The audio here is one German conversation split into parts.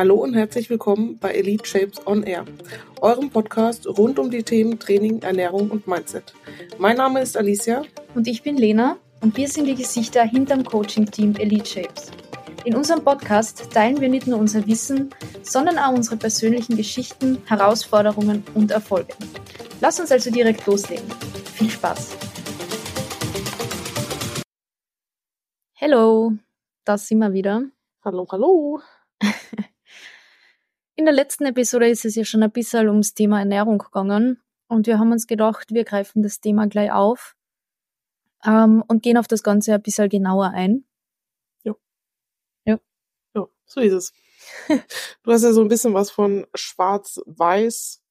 Hallo und herzlich willkommen bei Elite Shapes on Air, eurem Podcast rund um die Themen Training, Ernährung und Mindset. Mein Name ist Alicia. Und ich bin Lena und wir sind die Gesichter hinterm Coaching-Team Elite Shapes. In unserem Podcast teilen wir nicht nur unser Wissen, sondern auch unsere persönlichen Geschichten, Herausforderungen und Erfolge. Lass uns also direkt loslegen. Viel Spaß! Hello, da sind wir wieder. Hallo, hallo. In der letzten Episode ist es ja schon ein bisschen ums Thema Ernährung gegangen und wir haben uns gedacht, wir greifen das Thema gleich auf ähm, und gehen auf das Ganze ein bisschen genauer ein. Ja. Ja. Ja, so ist es. du hast ja so ein bisschen was von Schwarz-Weiß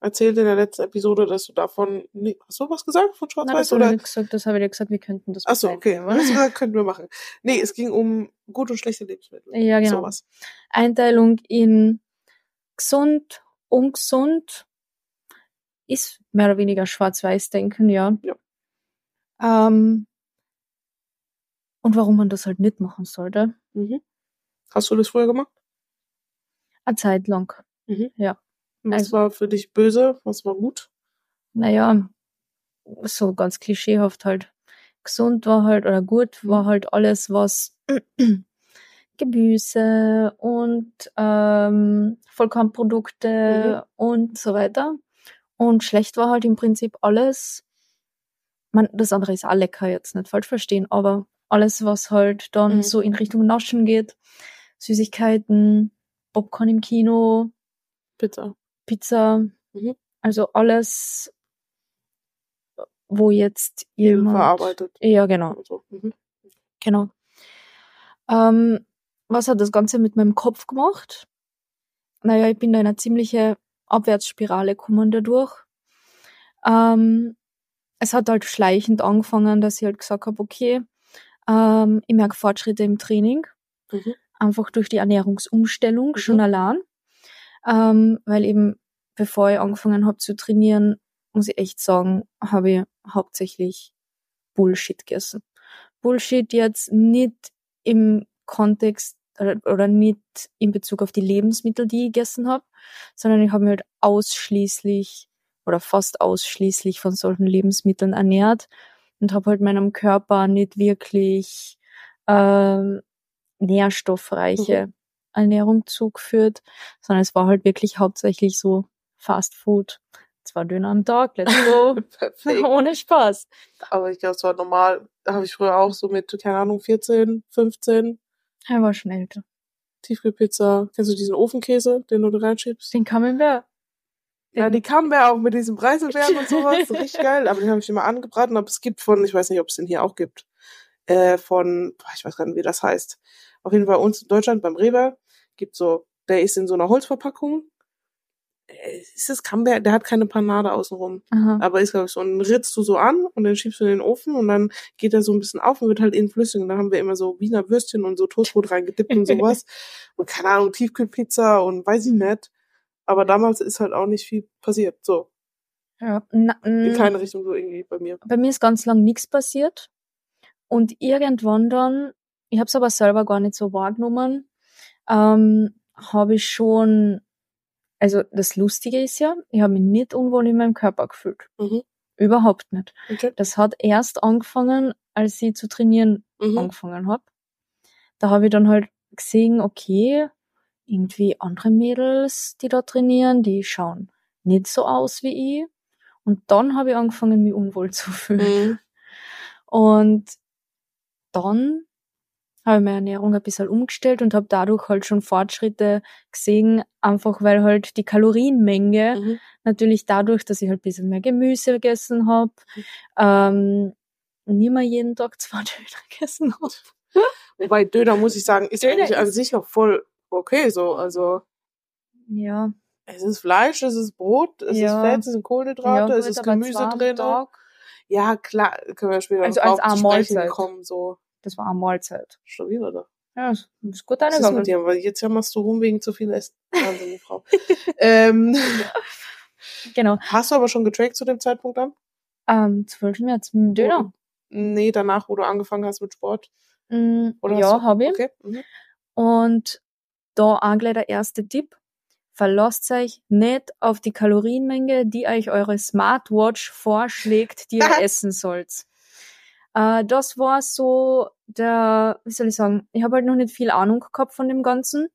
erzählt in der letzten Episode, dass du davon, nee, hast du was gesagt von Schwarz-Weiß? Ich gesagt, das habe ich dir gesagt, wir könnten das Achso, okay, das gesagt, könnten wir machen. Nee, es ging um gut und schlechte Lebensmittel. Ja, genau. Sowas. Einteilung in gesund, ungesund ist mehr oder weniger Schwarz-Weiß-Denken, ja. ja. Ähm, und warum man das halt nicht machen sollte. Mhm. Hast du das früher gemacht? Eine Zeit lang. Mhm. Ja. Was also, war für dich böse? Was war gut? Naja, so ganz klischeehaft halt. Gesund war halt, oder gut war mhm. halt alles, was Gemüse und ähm, Vollkornprodukte mhm. und so weiter. Und schlecht war halt im Prinzip alles, man, das andere ist auch lecker jetzt, nicht falsch verstehen, aber alles, was halt dann mhm. so in Richtung Naschen geht, Süßigkeiten, Popcorn im Kino, Pizza, Pizza, mhm. also alles, wo jetzt jemand verarbeitet. Ja, genau. Also, mhm. Genau. Ähm, was hat das Ganze mit meinem Kopf gemacht? Naja, ich bin da in eine ziemliche Abwärtsspirale gekommen dadurch. Ähm, es hat halt schleichend angefangen, dass ich halt gesagt habe, okay, ähm, ich merke Fortschritte im Training, mhm. einfach durch die Ernährungsumstellung mhm. schon allein, ähm, weil eben bevor ich angefangen habe zu trainieren, muss ich echt sagen, habe ich hauptsächlich Bullshit gegessen. Bullshit jetzt nicht im Kontext oder, oder nicht in Bezug auf die Lebensmittel, die ich gegessen habe, sondern ich habe mich halt ausschließlich oder fast ausschließlich von solchen Lebensmitteln ernährt und habe halt meinem Körper nicht wirklich ähm, nährstoffreiche mhm. Ernährung zugeführt, sondern es war halt wirklich hauptsächlich so Fast Food. Zwei Döner am Tag, let's go. Ohne Spaß. Aber ich glaube, es war normal. Da habe ich früher auch so mit, keine Ahnung, 14, 15 er war schon älter. Tiefkühlpizza. Kennst du diesen Ofenkäse, den du da reinschiebst? Den Camembert. Ja, die Camembert auch mit diesem Preiselbeeren und sowas. richtig geil. Aber den habe ich immer angebraten. Aber es gibt von, ich weiß nicht, ob es den hier auch gibt, äh, von, ich weiß gar nicht, wie das heißt. Auf jeden Fall uns in Deutschland beim Rewe gibt so, der ist in so einer Holzverpackung ist das Camembert, der hat keine Panade außenrum. Aha. Aber ist, glaube ich, so ein ritzt du so an und dann schiebst du in den Ofen und dann geht er so ein bisschen auf und wird halt innen flüssig. Und dann haben wir immer so Wiener Würstchen und so Toastbrot reingedippt und sowas. und keine Ahnung, Tiefkühlpizza und weiß ich nicht. Aber damals ist halt auch nicht viel passiert. So. Ja, na, in keine Richtung so irgendwie bei mir. Bei mir ist ganz lang nichts passiert. Und irgendwann dann, ich habe es aber selber gar nicht so wahrgenommen, ähm, habe ich schon also das Lustige ist ja, ich habe mich nicht unwohl in meinem Körper gefühlt. Mhm. Überhaupt nicht. Okay. Das hat erst angefangen, als ich zu trainieren mhm. angefangen habe. Da habe ich dann halt gesehen, okay, irgendwie andere Mädels, die da trainieren, die schauen nicht so aus wie ich. Und dann habe ich angefangen, mich unwohl zu fühlen. Mhm. Und dann habe meine Ernährung ein bisschen umgestellt und habe dadurch halt schon Fortschritte gesehen, einfach weil halt die Kalorienmenge mhm. natürlich dadurch, dass ich halt ein bisschen mehr Gemüse gegessen habe, ähm, nie mehr jeden Tag zwei Döner gegessen habe. Wobei Döner, muss ich sagen, ist Döner eigentlich an sich auch voll okay so, also. Ja. Es ist Fleisch, es ist Brot, es ja. ist Fett, es sind Kohlenhydrate, ja, es ist Gemüse drin. Tag. Ja, klar, können wir später also als zu sprechen kommen, so. Das war eine Mahlzeit. Schon wieder da. Ja, ist, ist gut ist mit dir? Weil jetzt jammerst du rum wegen zu viel Essen. Wahnsinnige Frau. ähm, genau. Hast du aber schon getrackt zu dem Zeitpunkt dann? Ähm, zwölf März Döner. Nee, danach, wo du angefangen hast mit Sport. Mm, Oder ja, habe ich. Okay. Mhm. Und da auch gleich der erste Tipp. Verlasst euch nicht auf die Kalorienmenge, die euch eure Smartwatch vorschlägt, die ihr essen sollt. Äh, das war so der, wie soll ich sagen, ich habe halt noch nicht viel Ahnung gehabt von dem Ganzen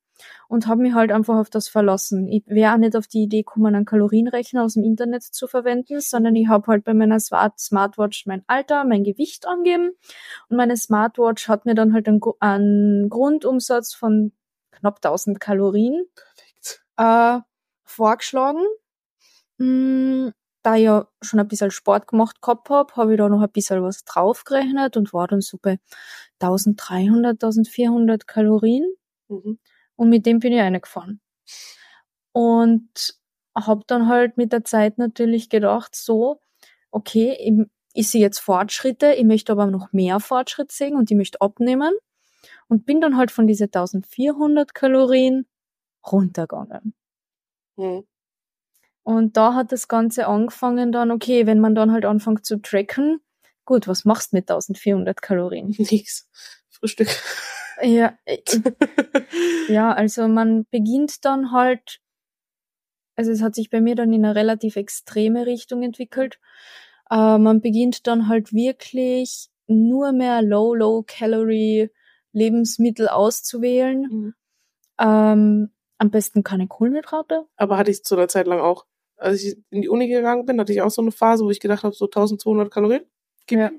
und habe mich halt einfach auf das verlassen. Ich wäre auch nicht auf die Idee gekommen, einen Kalorienrechner aus dem Internet zu verwenden, sondern ich habe halt bei meiner Smartwatch mein Alter, mein Gewicht angeben und meine Smartwatch hat mir dann halt einen, einen Grundumsatz von knapp 1000 Kalorien äh, vorgeschlagen. Mm, da ich ja schon ein bisschen Sport gemacht gehabt habe, habe ich da noch ein bisschen was draufgerechnet und war dann so bei 1300, 1400 Kalorien. Mhm. Und mit dem bin ich reingefahren. Und habe dann halt mit der Zeit natürlich gedacht, so, okay, ich, ich sehe jetzt Fortschritte, ich möchte aber noch mehr Fortschritt sehen und ich möchte abnehmen. Und bin dann halt von diese 1400 Kalorien runtergegangen. Mhm. Und da hat das Ganze angefangen dann, okay, wenn man dann halt anfängt zu tracken, gut, was machst du mit 1400 Kalorien? Nix. Frühstück. Ja, ja, also man beginnt dann halt, also es hat sich bei mir dann in eine relativ extreme Richtung entwickelt. Äh, man beginnt dann halt wirklich nur mehr Low, Low Calorie Lebensmittel auszuwählen. Mhm. Ähm, am besten keine Kohlenhydrate. Aber hatte ich zu einer Zeit lang auch. Als ich in die Uni gegangen bin, hatte ich auch so eine Phase, wo ich gedacht habe, so 1200 Kalorien. Gib ja.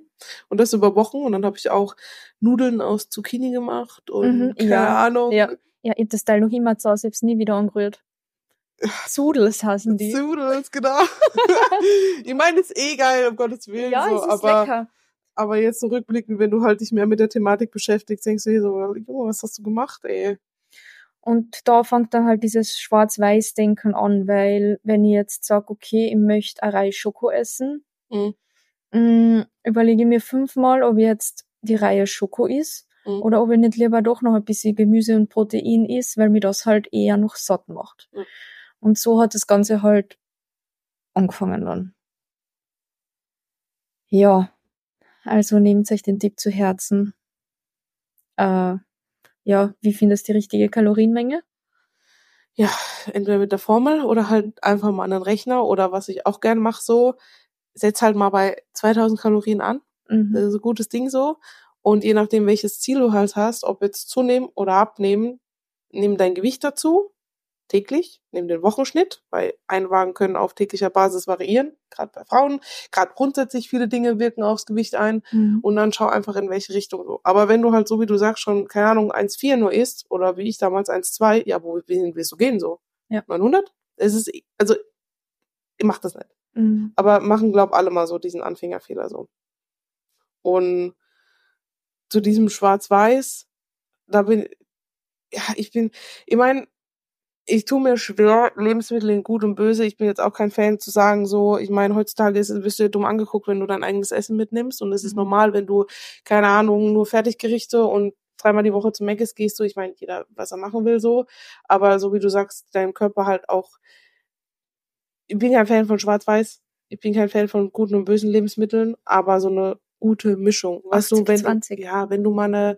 Und das über Wochen. Und dann habe ich auch Nudeln aus Zucchini gemacht und mhm, keine ja. Ahnung. Ja. ja, ich das Teil noch immer zu Hause, ich nie wieder angerührt. Sudels heißen die. Sudels, genau. ich meine, ist eh geil, um Gottes Willen. Ja, so, es ist aber, lecker. Aber jetzt zurückblickend, wenn du halt dich mehr mit der Thematik beschäftigst, denkst du dir so, Junge, was hast du gemacht, ey? Und da fängt dann halt dieses Schwarz-Weiß-Denken an, weil wenn ich jetzt sage, okay, ich möchte eine Reihe Schoko essen, mhm. mh, mm, überlege ich mir fünfmal, ob jetzt die Reihe Schoko ist mhm. oder ob ich nicht lieber doch noch ein bisschen Gemüse und Protein isst, weil mir das halt eher noch satt macht. Mhm. Und so hat das Ganze halt angefangen dann. Ja, also nehmt euch den Tipp zu Herzen. Äh, ja, wie findest du die richtige Kalorienmenge? Ja, entweder mit der Formel oder halt einfach mal an den Rechner oder was ich auch gern mache so, setz halt mal bei 2000 Kalorien an. Mhm. Das ist ein gutes Ding so. Und je nachdem, welches Ziel du halt hast, ob jetzt zunehmen oder abnehmen, nimm dein Gewicht dazu täglich, neben den Wochenschnitt, weil Einwagen können auf täglicher Basis variieren, gerade bei Frauen. Gerade grundsätzlich viele Dinge wirken aufs Gewicht ein mhm. und dann schau einfach in welche Richtung so. Aber wenn du halt so wie du sagst schon, keine Ahnung, 1,4 nur isst oder wie ich damals 1,2, ja, wo willst du gehen so? Ja. 900? Es ist, also, ich mach das nicht. Mhm. Aber machen, glaub alle mal so diesen Anfängerfehler so. Und zu diesem Schwarz-Weiß, da bin, ja, ich bin, ich meine, ich tue mir schwer, Lebensmittel in gut und böse. Ich bin jetzt auch kein Fan zu sagen, so, ich meine, heutzutage ist, wirst du ja dumm angeguckt, wenn du dein eigenes Essen mitnimmst. Und es ist mhm. normal, wenn du, keine Ahnung, nur Fertiggerichte und dreimal die Woche zum Meckes gehst du. Ich meine, jeder, was er machen will, so. Aber so wie du sagst, dein Körper halt auch. Ich bin kein Fan von Schwarz-Weiß. Ich bin kein Fan von guten und bösen Lebensmitteln, aber so eine gute Mischung. Weißt du, wenn 20. du, ja, wenn du mal eine,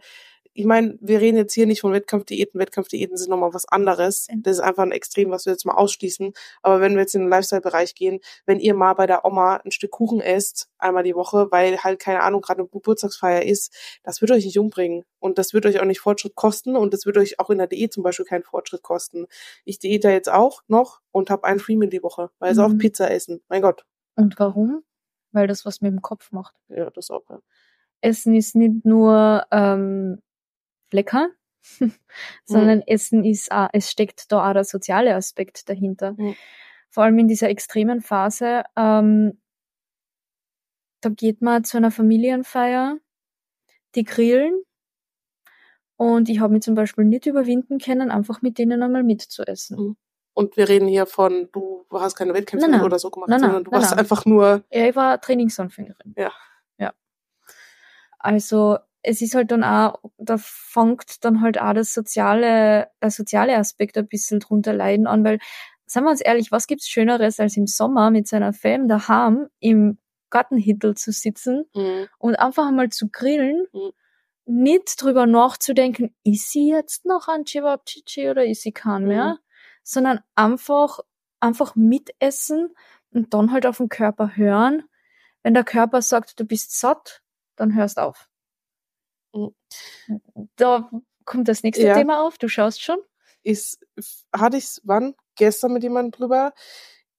ich meine, wir reden jetzt hier nicht von Wettkampfdiäten. Wettkampfdiäten sind nochmal was anderes. Das ist einfach ein Extrem, was wir jetzt mal ausschließen. Aber wenn wir jetzt in den Lifestyle-Bereich gehen, wenn ihr mal bei der Oma ein Stück Kuchen esst, einmal die Woche, weil halt, keine Ahnung, gerade eine Geburtstagsfeier ist, das wird euch nicht umbringen. Und das wird euch auch nicht Fortschritt kosten. Und das wird euch auch in der Diät zum Beispiel keinen Fortschritt kosten. Ich diete jetzt auch noch und habe ein Freeman die Woche, weil mhm. es auch Pizza essen. Mein Gott. Und warum? Weil das was mit dem Kopf macht. Ja, das auch, ja. Essen ist nicht nur ähm, lecker, sondern mhm. Essen ist auch, es steckt da auch der soziale Aspekt dahinter. Mhm. Vor allem in dieser extremen Phase, ähm, da geht man zu einer Familienfeier, die grillen und ich habe mich zum Beispiel nicht überwinden können, einfach mit denen einmal mitzuessen. Mhm. Und wir reden hier von, du hast keine Wettkämpfe nein, nein. oder so gemacht, nein, sondern du warst einfach nur. Ja, ich war Trainingsanfängerin. Ja. Ja. Also es ist halt dann auch, da fängt dann halt auch das soziale, der soziale Aspekt ein bisschen drunter leiden an, weil, sagen wir uns ehrlich, was gibt's Schöneres, als im Sommer mit seiner Fam daheim im Gartenhittel zu sitzen mhm. und einfach einmal zu grillen mhm. nicht drüber nachzudenken, ist sie jetzt noch ein Cevapcici oder ist sie kein mehr, Mhm. sondern einfach, einfach mitessen und dann halt auf den Körper hören. Wenn der Körper sagt, du bist satt, dann hörst auf. Da kommt das nächste Ja. Thema auf, du schaust schon. ist, hatte ich wann? Gestern mit jemandem drüber,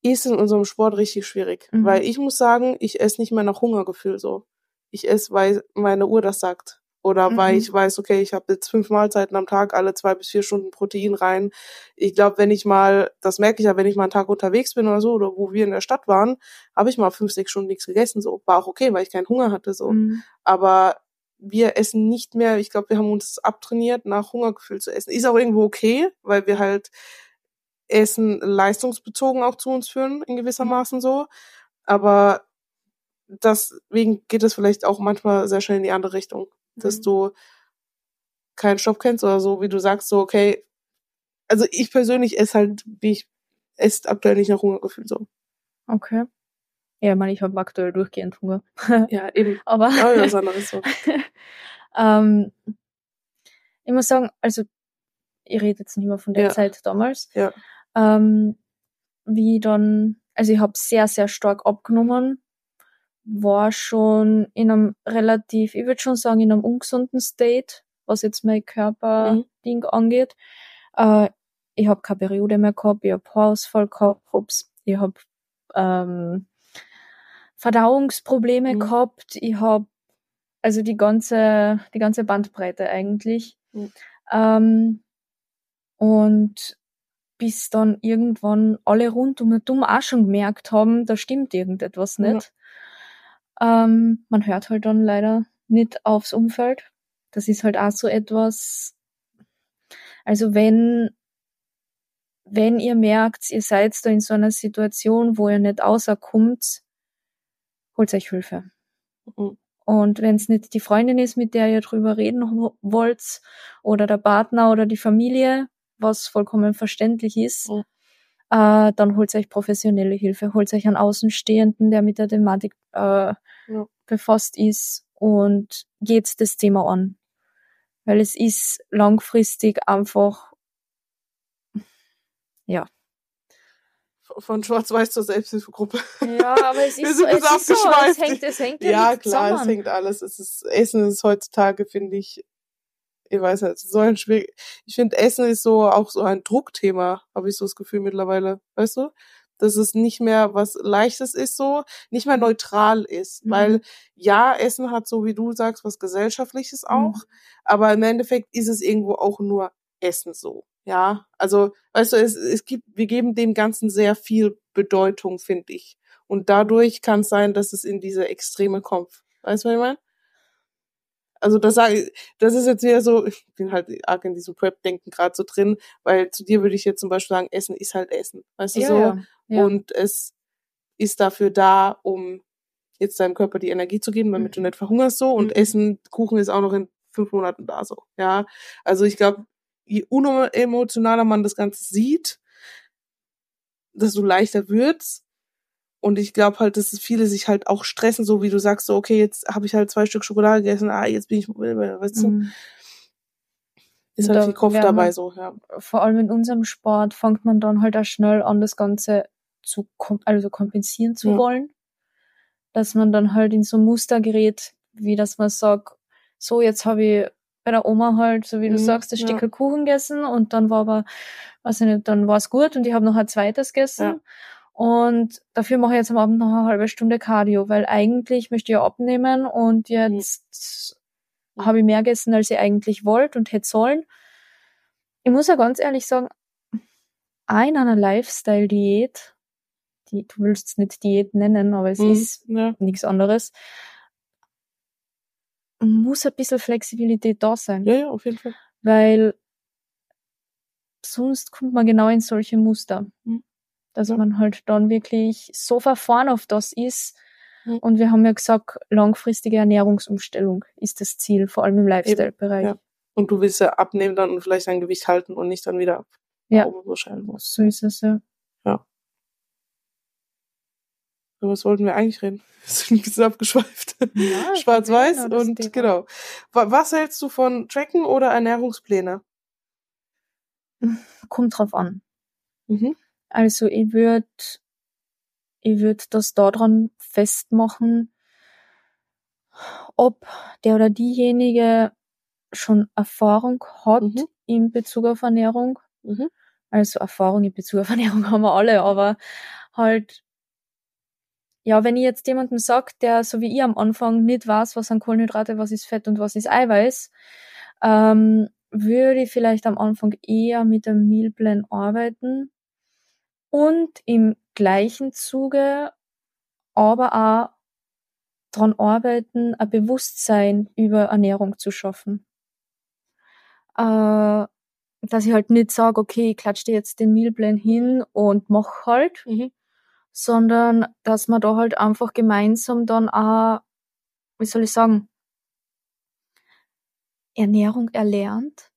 ist in unserem Sport richtig schwierig. Mhm. Weil ich muss sagen, ich esse nicht mehr nach Hungergefühl so. Ich esse, weil meine Uhr das sagt. Oder weil Mhm. ich weiß, okay, ich habe jetzt fünf Mahlzeiten am Tag, alle zwei bis vier Stunden Protein rein. Ich glaube, wenn ich mal, das merke ich ja, wenn ich mal einen Tag unterwegs bin oder so, oder wo wir in der Stadt waren, habe ich mal fünf, sechs Stunden nichts gegessen. So war auch okay, weil ich keinen Hunger hatte. So, Mhm. aber wir essen nicht mehr, ich glaube, wir haben uns abtrainiert, nach Hungergefühl zu essen. Ist auch irgendwo okay, weil wir halt Essen leistungsbezogen auch zu uns führen, in gewissermaßen so. Aber deswegen geht es vielleicht auch manchmal sehr schnell in die andere Richtung, dass Mhm. du keinen Stopp kennst oder so, wie du sagst, so, okay, also ich persönlich esse halt, wie ich esse aktuell nicht nach Hungergefühl so. Okay. Ja, ich meine, ich habe aktuell durchgehend Hunger. Ja, eben. Aber Aber was anderes so. ähm, ich muss sagen, also ich rede jetzt nicht mehr von der Ja. Zeit damals. Ja. Ähm, wie dann, also ich habe sehr, sehr stark abgenommen, war schon in einem relativ, ich würde schon sagen, in einem ungesunden State, was jetzt mein Mhm. Körperding angeht. Äh, ich habe keine Periode mehr gehabt, ich habe Haarausfall gehabt, ups, ich habe ähm, Verdauungsprobleme Mhm. gehabt, ich habe also die ganze, die ganze Bandbreite eigentlich. Mhm. Ähm, und bis dann irgendwann alle rund um und um auch schon gemerkt haben, da stimmt irgendetwas Ja. nicht. Ähm, man hört halt dann leider nicht aufs Umfeld. Das ist halt auch so etwas. Also wenn, wenn ihr merkt, ihr seid da in so einer Situation, wo ihr nicht außerkommt, holt euch Hilfe. Mhm. Und wenn es nicht die Freundin ist, mit der ihr drüber reden wo- wollt, oder der Partner oder die Familie, was vollkommen verständlich ist, Mhm. äh, dann holt euch professionelle Hilfe, holt euch einen Außenstehenden, der mit der Thematik äh, Ja. befasst ist und geht das Thema an. Weil es ist langfristig einfach, ja. Von Schwarz-Weiß zur Selbsthilfegruppe. Ja, aber es ist, so, es, ist so, es hängt, es hängt ja, Ja, klar, es zusammen. hängt alles. Es ist, Essen ist heutzutage, finde ich, ich weiß nicht, so ein schwierig. Ich finde, Essen ist so auch so ein Druckthema, habe ich so das Gefühl mittlerweile. Weißt du? Dass es nicht mehr was Leichtes ist, so, nicht mehr neutral ist. Mhm. Weil ja, Essen hat, so wie du sagst, was Gesellschaftliches auch, Mhm. aber im Endeffekt ist es irgendwo auch nur Essen so. Ja, also, weißt du, es, es gibt, wir geben dem Ganzen sehr viel Bedeutung, finde ich. Und dadurch kann es sein, dass es in diese Extreme kommt. Weißt du, was ich meine? Also das sage ich, das ist jetzt wieder so, ich bin halt arg in diesem Prep-Denken gerade so drin, weil zu dir würde ich jetzt zum Beispiel sagen, Essen ist halt Essen. Weißt du Ja, so? ja, ja. Und es ist dafür da, um jetzt deinem Körper die Energie zu geben, damit Mhm. du nicht verhungerst so. Und Mhm. Essen, Kuchen ist auch noch in fünf Monaten da so. Ja. Also ich glaube, je unemotionaler man das Ganze sieht, desto leichter wird's. Und ich glaube halt, dass viele sich halt auch stressen, so wie du sagst, so, okay, jetzt habe ich halt zwei Stück Schokolade gegessen, ah, jetzt bin ich, weißt du, Mhm. ist halt da viel Kopf dabei wir- so, ja. vor allem in unserem Sport fängt man dann halt auch schnell an, das Ganze zu kom also kompensieren zu Ja. wollen. Dass man dann halt in so ein Muster gerät, wie dass man sagt, so jetzt habe ich bei der Oma halt, so wie du Mhm, sagst, das ja. Stück Kuchen gegessen und dann war aber, weiß ich nicht, dann war es gut und ich habe noch ein zweites gegessen. Ja. Und dafür mache ich jetzt am Abend noch eine halbe Stunde Cardio, weil eigentlich möchte ich ja abnehmen und jetzt Mhm. habe ich mehr gegessen, als ich eigentlich wollte und hätte sollen. Ich muss ja ganz ehrlich sagen, auch in einer Lifestyle-Diät, die, du willst es nicht Diät nennen, aber es Mhm, ist ja. nichts anderes, muss ein bisschen Flexibilität da sein. ja, ja, auf jeden Fall. Weil sonst kommt man genau in solche Muster. Mhm. Dass Ja. man halt dann wirklich so verfahren auf das ist. Mhm. Und wir haben ja gesagt, langfristige Ernährungsumstellung ist das Ziel, vor allem im Lifestyle-Bereich. ja. Und du willst ja abnehmen dann und vielleicht dein Gewicht halten und nicht dann wieder ab. Ja. Oben so muss. So ist es ja. Über was wollten wir eigentlich reden? Wir sind ein bisschen abgeschweift. Ja, Schwarz-Weiß genau und Thema. genau. Wa- Was hältst du von Tracken oder Ernährungspläne? Kommt drauf an. Mhm. Also ich würde ich würd das daran festmachen, ob der oder diejenige schon Erfahrung hat Mhm. in Bezug auf Ernährung. Mhm. Also Erfahrung in Bezug auf Ernährung haben wir alle, aber halt, ja, wenn ich jetzt jemandem sag, der so wie ich am Anfang nicht weiß, was sind Kohlenhydrate, was ist Fett und was ist Eiweiß, ähm, würde ich vielleicht am Anfang eher mit einem Mealplan arbeiten und im gleichen Zuge aber auch dran arbeiten, ein Bewusstsein über Ernährung zu schaffen. Äh, dass ich halt nicht sage, okay, ich klatsch dir jetzt den Mealplan hin und mach halt, Mhm. Sondern dass man da halt einfach gemeinsam dann auch, wie soll ich sagen, Ernährung erlernt.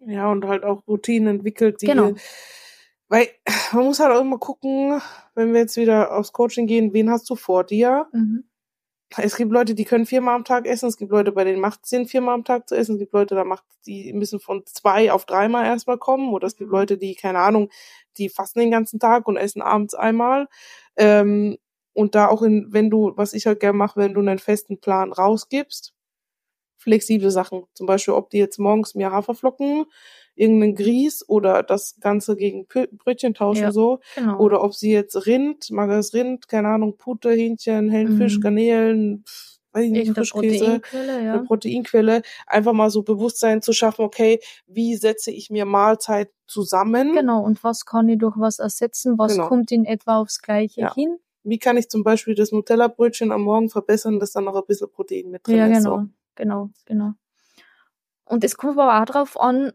Ja, und halt auch Routinen entwickelt, die Genau. weil man muss halt auch immer gucken, wenn wir jetzt wieder aufs Coaching gehen, wen hast du vor dir? Mhm. Es gibt Leute, die können viermal am Tag essen, es gibt Leute, bei denen macht es Sinn, viermal am Tag zu essen, es gibt Leute, da macht die müssen von zwei auf dreimal erstmal kommen, oder es gibt. Leute, die, keine Ahnung, die fasten den ganzen Tag und essen abends einmal. Ähm, und da auch in, wenn du, was ich halt gerne mache, wenn du einen festen Plan rausgibst, flexible Sachen. Zum Beispiel, ob die jetzt morgens mir Haferflocken, irgendeinen Grieß oder das Ganze gegen Pö- Brötchen tauschen Ja. so. Genau. Oder ob sie jetzt Rind, mageres Rind, keine Ahnung, Pute, Hähnchen, hellen Fisch, Mhm. Garnelen, pff, weiß ich nicht, Frischkäse, Proteinquelle, eine ja. Proteinquelle, einfach mal so Bewusstsein zu schaffen, okay, wie setze ich mir Mahlzeit zusammen? Genau, und was kann ich durch was ersetzen? Was Genau. kommt in etwa aufs Gleiche Ja. hin? Wie kann ich zum Beispiel das Nutella-Brötchen am Morgen verbessern, dass da noch ein bisschen Protein mit drin Ja, ist? genau, So. genau, genau. Und es kommt aber auch drauf an,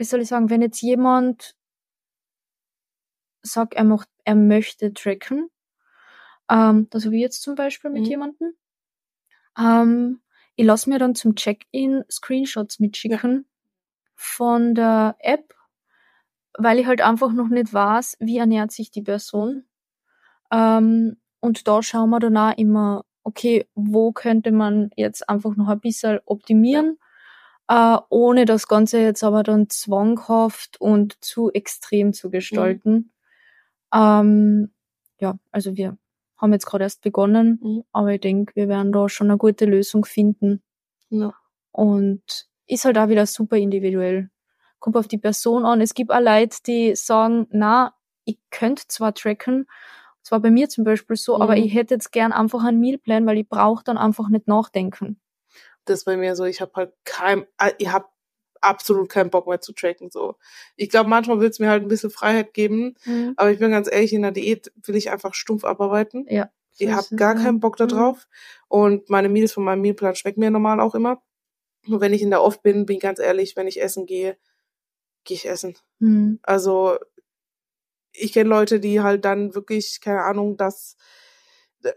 wie soll ich sagen, wenn jetzt jemand sagt, er, macht, er möchte tracken, ähm, also wie jetzt zum Beispiel mit Mhm. jemandem, ähm, ich lasse mir dann zum Check-in Screenshots mitschicken von der App, weil ich halt einfach noch nicht weiß, wie ernährt sich die Person. Ähm, und da schauen wir dann auch immer, okay, wo könnte man jetzt einfach noch ein bisschen optimieren, äh, ohne das Ganze jetzt aber dann zwanghaft und zu extrem zu gestalten. Ähm, ja, also wir haben jetzt gerade erst begonnen, Mhm. aber ich denke, wir werden da schon eine gute Lösung finden. Ja. Und ist halt auch wieder super individuell. Kommt auf die Person an. Es gibt auch Leute, die sagen, na, ich könnte zwar tracken, das war bei mir zum Beispiel so, aber Mhm. ich hätte jetzt gern einfach einen Mealplan, weil ich brauche dann einfach nicht nachdenken. Das bei mir so, ich habe halt kein, äh, ich habe absolut keinen Bock mehr zu tracken. So, ich glaube, manchmal will es mir halt ein bisschen Freiheit geben, aber ich bin ganz ehrlich, in der Diät will ich einfach stumpf abarbeiten. Ja. Ich habe gar ja. keinen Bock da Mhm. drauf. Und meine Meals von meinem Mealplan schmecken mir normal auch immer. Nur wenn ich in der Off bin, bin ich ganz ehrlich, wenn ich essen gehe, gehe ich essen. Mhm. Also ich kenne Leute, die halt dann wirklich, keine Ahnung, das,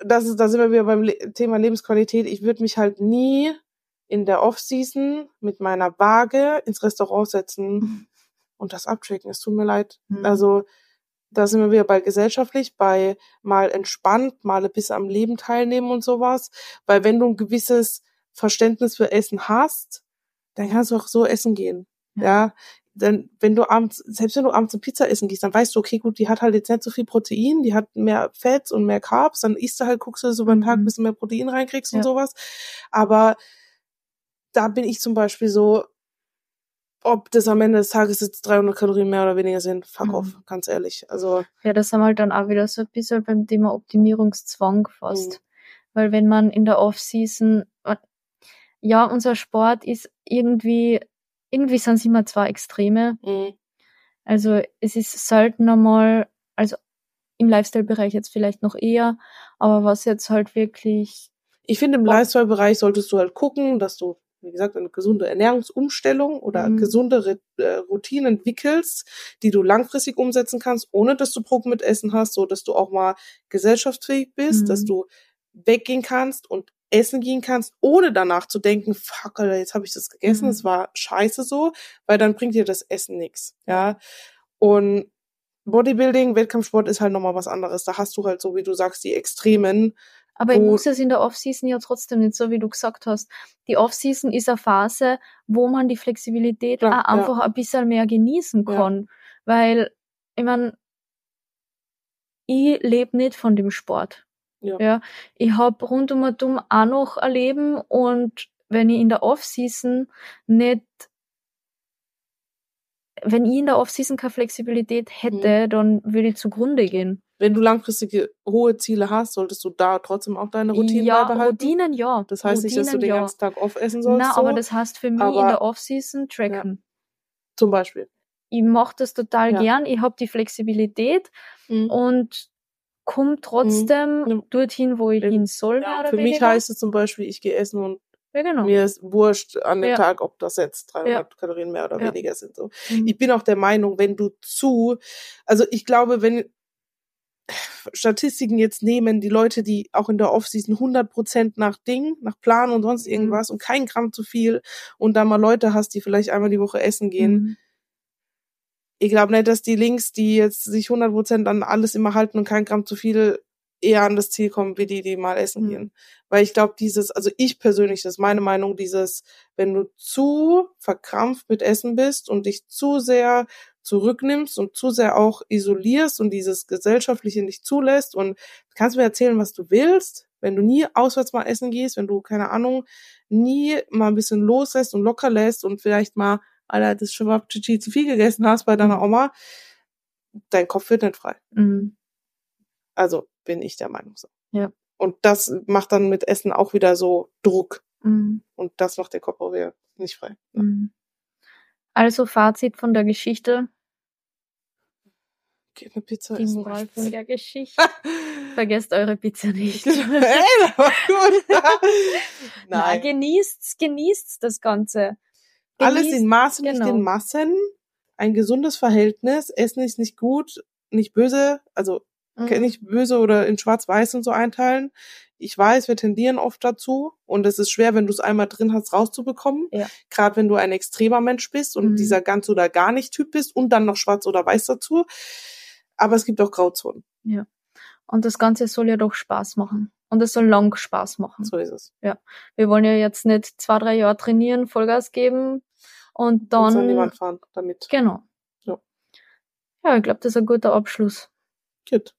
das ist, da sind wir wieder beim Le Thema Lebensqualität. Ich würde mich halt nie in der Off-Season mit meiner Waage ins Restaurant setzen und das abchecken. Es tut mir leid. Mhm. Also da sind wir wieder bei gesellschaftlich, bei mal entspannt, mal ein bisschen am Leben teilnehmen und sowas. Weil wenn du ein gewisses Verständnis für Essen hast, dann kannst du auch so essen gehen. Ja. Ja. Dann, wenn du abends, selbst wenn du abends eine Pizza essen gehst, dann weißt du, okay, gut, die hat halt jetzt nicht so viel Protein, die hat mehr Fett und mehr Carbs, dann isst du halt, guckst du, dass du über den Tag ein Mhm. bisschen mehr Protein reinkriegst und Ja. sowas. Aber da bin ich zum Beispiel so, ob das am Ende des Tages jetzt 300 Kalorien mehr oder weniger sind, fuck Mhm. off, ganz ehrlich. Also, Ja, das haben wir halt dann auch wieder so ein bisschen beim Thema Optimierungszwang fast. Mhm. Weil wenn man in der Off-Season, ja, unser Sport ist irgendwie, irgendwie sind es immer zwei Extreme. mh, Also es ist selten einmal, also im Lifestyle-Bereich jetzt vielleicht noch eher, aber was jetzt halt wirklich, ich finde, im. Lifestyle-Bereich solltest du halt gucken, dass du, wie gesagt, eine gesunde Ernährungsumstellung oder Mhm. gesunde äh, Routinen entwickelst, die du langfristig umsetzen kannst, ohne dass du Druck mit Essen hast, so dass du auch mal gesellschaftsfähig bist, Mhm. dass du weggehen kannst und essen gehen kannst, ohne danach zu denken, fuck, Alter, jetzt habe ich das gegessen, Mhm. es war scheiße so, weil dann bringt dir das Essen nichts, ja. Und Bodybuilding, Wettkampfsport ist halt nochmal was anderes. Da hast du halt so, wie du sagst, die Extremen. Aber ich muss es in der Off-Season ja trotzdem nicht so, wie du gesagt hast. Die Off-Season ist eine Phase, wo man die Flexibilität Ja, auch ja. einfach ein bisschen mehr genießen Ja. kann. Weil, ich mein, ich lebe nicht von dem Sport. Ja. Ich hab rund um und um auch noch ein Leben und wenn ich in der Off-Season nicht wenn ich in der Off-Season keine Flexibilität Mhm. hätte, dann würde ich zugrunde gehen. Wenn du langfristige hohe Ziele hast, solltest du da trotzdem auch deine Routinen ja, beibehalten. Routinen ja. Das heißt nicht, dass du Routinen, den ja. ganzen Tag off essen sollst. Na, so. aber das heißt für mich in Aber- der Off-Season tracken. Zum Beispiel. Ich mache das total Ja. gern. Ich habe die Flexibilität Mhm. und komme trotzdem Ja. dorthin, wo ich hin soll. oder Für mich heißt es zum Beispiel, ich gehe essen und ja, genau. mir ist wurscht an dem Ja. Tag, ob das jetzt 300 Kalorien mehr oder Ja. weniger sind. So. Mhm. Ich bin auch der Meinung, wenn du zu, also ich glaube, wenn Statistiken jetzt nehmen, die Leute, die auch in der Offseason 100% nach Ding, nach Plan und sonst Mhm. irgendwas und kein Gramm zu viel und da mal Leute hast, die vielleicht einmal die Woche essen gehen, Mhm. ich glaube nicht, dass die Links, die jetzt sich 100% an alles immer halten und kein Gramm zu viel, eher an das Ziel kommen, wie die, die mal essen Mhm. gehen. Weil ich glaube, dieses, also ich persönlich, das ist meine Meinung, dieses, wenn du zu verkrampft mit Essen bist und dich zu sehr zurücknimmst und zu sehr auch isolierst und dieses Gesellschaftliche nicht zulässt und kannst mir erzählen, was du willst, wenn du nie auswärts mal essen gehst, wenn du, keine Ahnung, nie mal ein bisschen loslässt und locker lässt und vielleicht mal, Alter, das Schwabchichi zu viel gegessen hast bei deiner Oma, dein Kopf wird nicht frei. Mhm. Also bin ich der Meinung so. Ja. Und das macht dann mit Essen auch wieder so Druck. Mhm. Und das macht der Kopf auch wieder nicht frei. Mhm. Also Fazit von der Geschichte, Okay, eine Pizza die. Moral von der Geschichte. Vergesst eure Pizza nicht. Ey, das war gut. Na, Nein. genießt's, genießt's das Ganze. Alles Genießt- in Maßen, nicht genau. in Massen. Ein gesundes Verhältnis. Essen ist nicht gut, nicht böse. Also Mhm. nicht böse oder in schwarz-weiß und so einteilen. Ich weiß, wir tendieren oft dazu und es ist schwer, wenn du es einmal drin hast, rauszubekommen. Ja. Gerade wenn du ein extremer Mensch bist und Mhm. dieser ganz oder gar nicht Typ bist und dann noch schwarz oder weiß dazu. Aber es gibt auch Grauzonen. Und das Ganze soll ja doch Spaß machen. Und es soll lang Spaß machen. So ist es. Wir wollen ja jetzt nicht zwei, drei Jahre trainieren, Vollgas geben und Und an dann. Wand fahren damit. Genau. Ja. Ja, ich glaube, das ist ein guter Abschluss. Gut.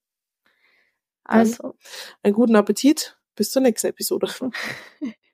Also, Einen guten Appetit. Bis zur nächsten Episode.